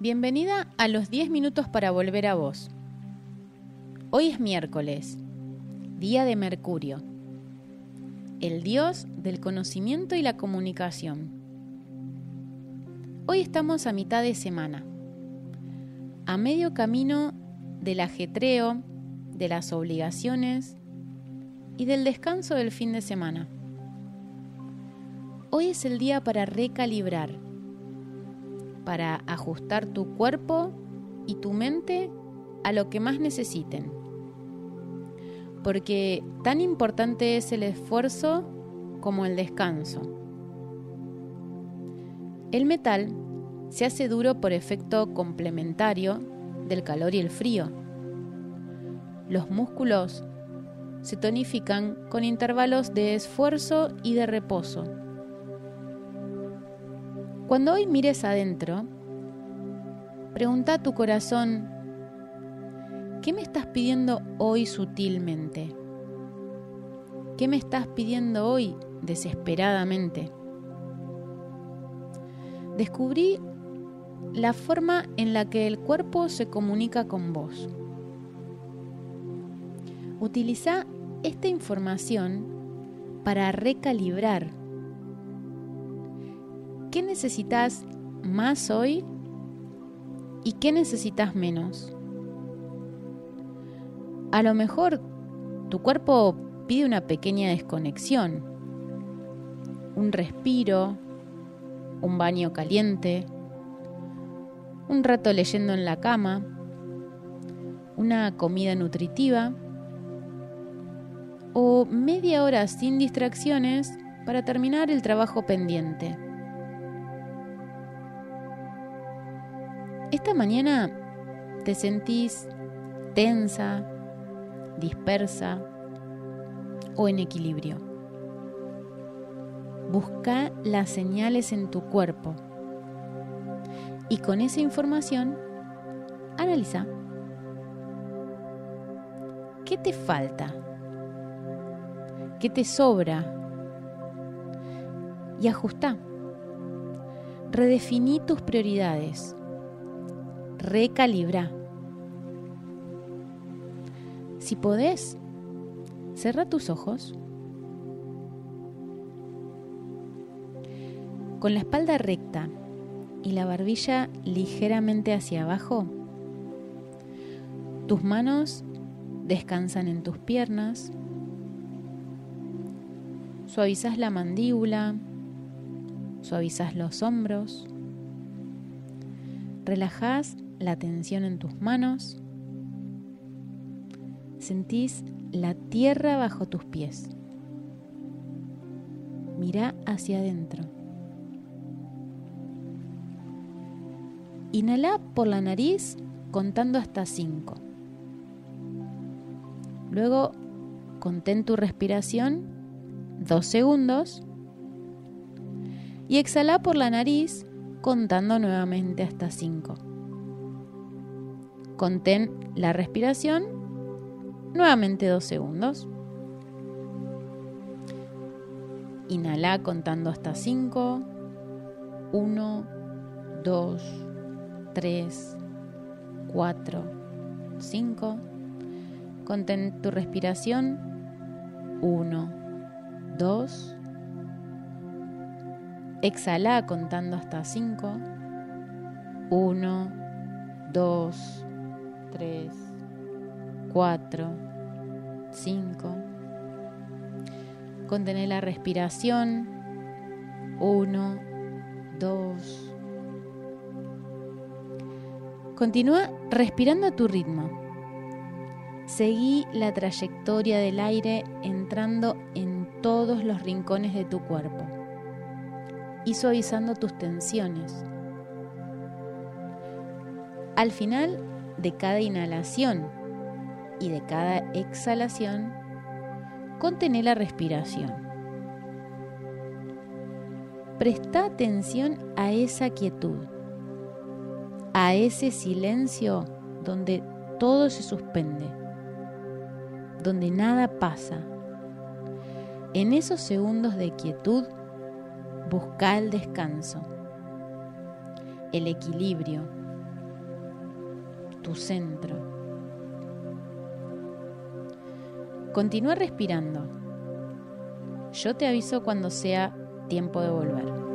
Bienvenida a los 10 minutos para volver a vos. Hoy es miércoles, día de Mercurio, el dios del conocimiento y la comunicación. Hoy estamos a mitad de semana, a medio camino del ajetreo, de las obligaciones y del descanso del fin de semana. Hoy es el día para recalibrar, para ajustar tu cuerpo y tu mente a lo que más necesiten. Porque tan importante es el esfuerzo como el descanso. El metal se hace duro por efecto complementario del calor y el frío. Los músculos se tonifican con intervalos de esfuerzo y de reposo. Cuando hoy mires adentro, pregunta a tu corazón, ¿qué me estás pidiendo hoy sutilmente? ¿Qué me estás pidiendo hoy desesperadamente? Descubrí la forma en la que el cuerpo se comunica con vos. Utiliza esta información para recalibrar. ¿Qué necesitas más hoy y qué necesitas menos? A lo mejor tu cuerpo pide una pequeña desconexión, un respiro, un baño caliente, un rato leyendo en la cama, una comida nutritiva o media hora sin distracciones para terminar el trabajo pendiente. Esta mañana te sentís tensa, dispersa o en equilibrio. Busca las señales en tu cuerpo y con esa información analiza qué te falta qué te sobra y ajusta. Redefiní tus prioridades. Recalibra. Si podés, cerra tus ojos. Con la espalda recta y la barbilla ligeramente hacia abajo, tus manos descansan en tus piernas Suavizas la mandíbula, suavizas los hombros, relajas la tensión en tus manos, sentís la tierra bajo tus pies. Mira hacia adentro. Inhala por la nariz contando hasta 5. Luego contén tu respiración dos segundos y exhala por la nariz contando nuevamente hasta 5. Contén la respiración nuevamente dos segundos. Inhala contando hasta 5. 1, 2, 3, 4, 5. Contén tu respiración. 1, 2. Exhala contando hasta 5. 1, 2, 3, 4, 5. Contener la respiración. 1, 2. Continúa respirando a tu ritmo. Seguí la trayectoria del aire entrando en todos los rincones de tu cuerpo y suavizando tus tensiones. Al final de cada inhalación y de cada exhalación, contén la respiración. Presta atención a esa quietud, a ese silencio donde todo se suspende, donde nada pasa en esos segundos de quietud, busca el descanso, el equilibrio, tu centro. Continúa respirando. Yo te aviso cuando sea tiempo de volver.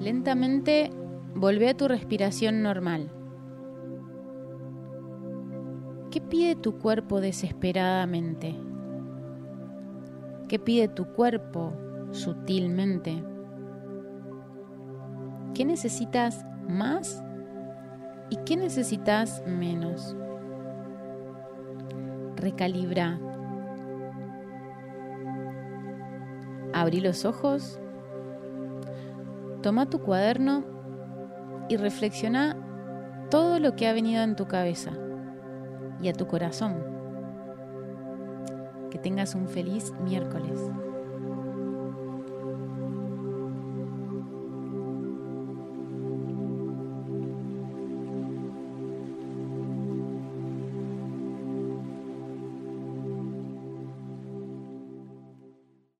Lentamente volvé a tu respiración normal. ¿Qué pide tu cuerpo desesperadamente? ¿Qué pide tu cuerpo sutilmente? ¿Qué necesitas más y qué necesitas menos? Recalibra. Abrí los ojos Toma tu cuaderno y reflexiona todo lo que ha venido en tu cabeza y a tu corazón. Que tengas un feliz miércoles.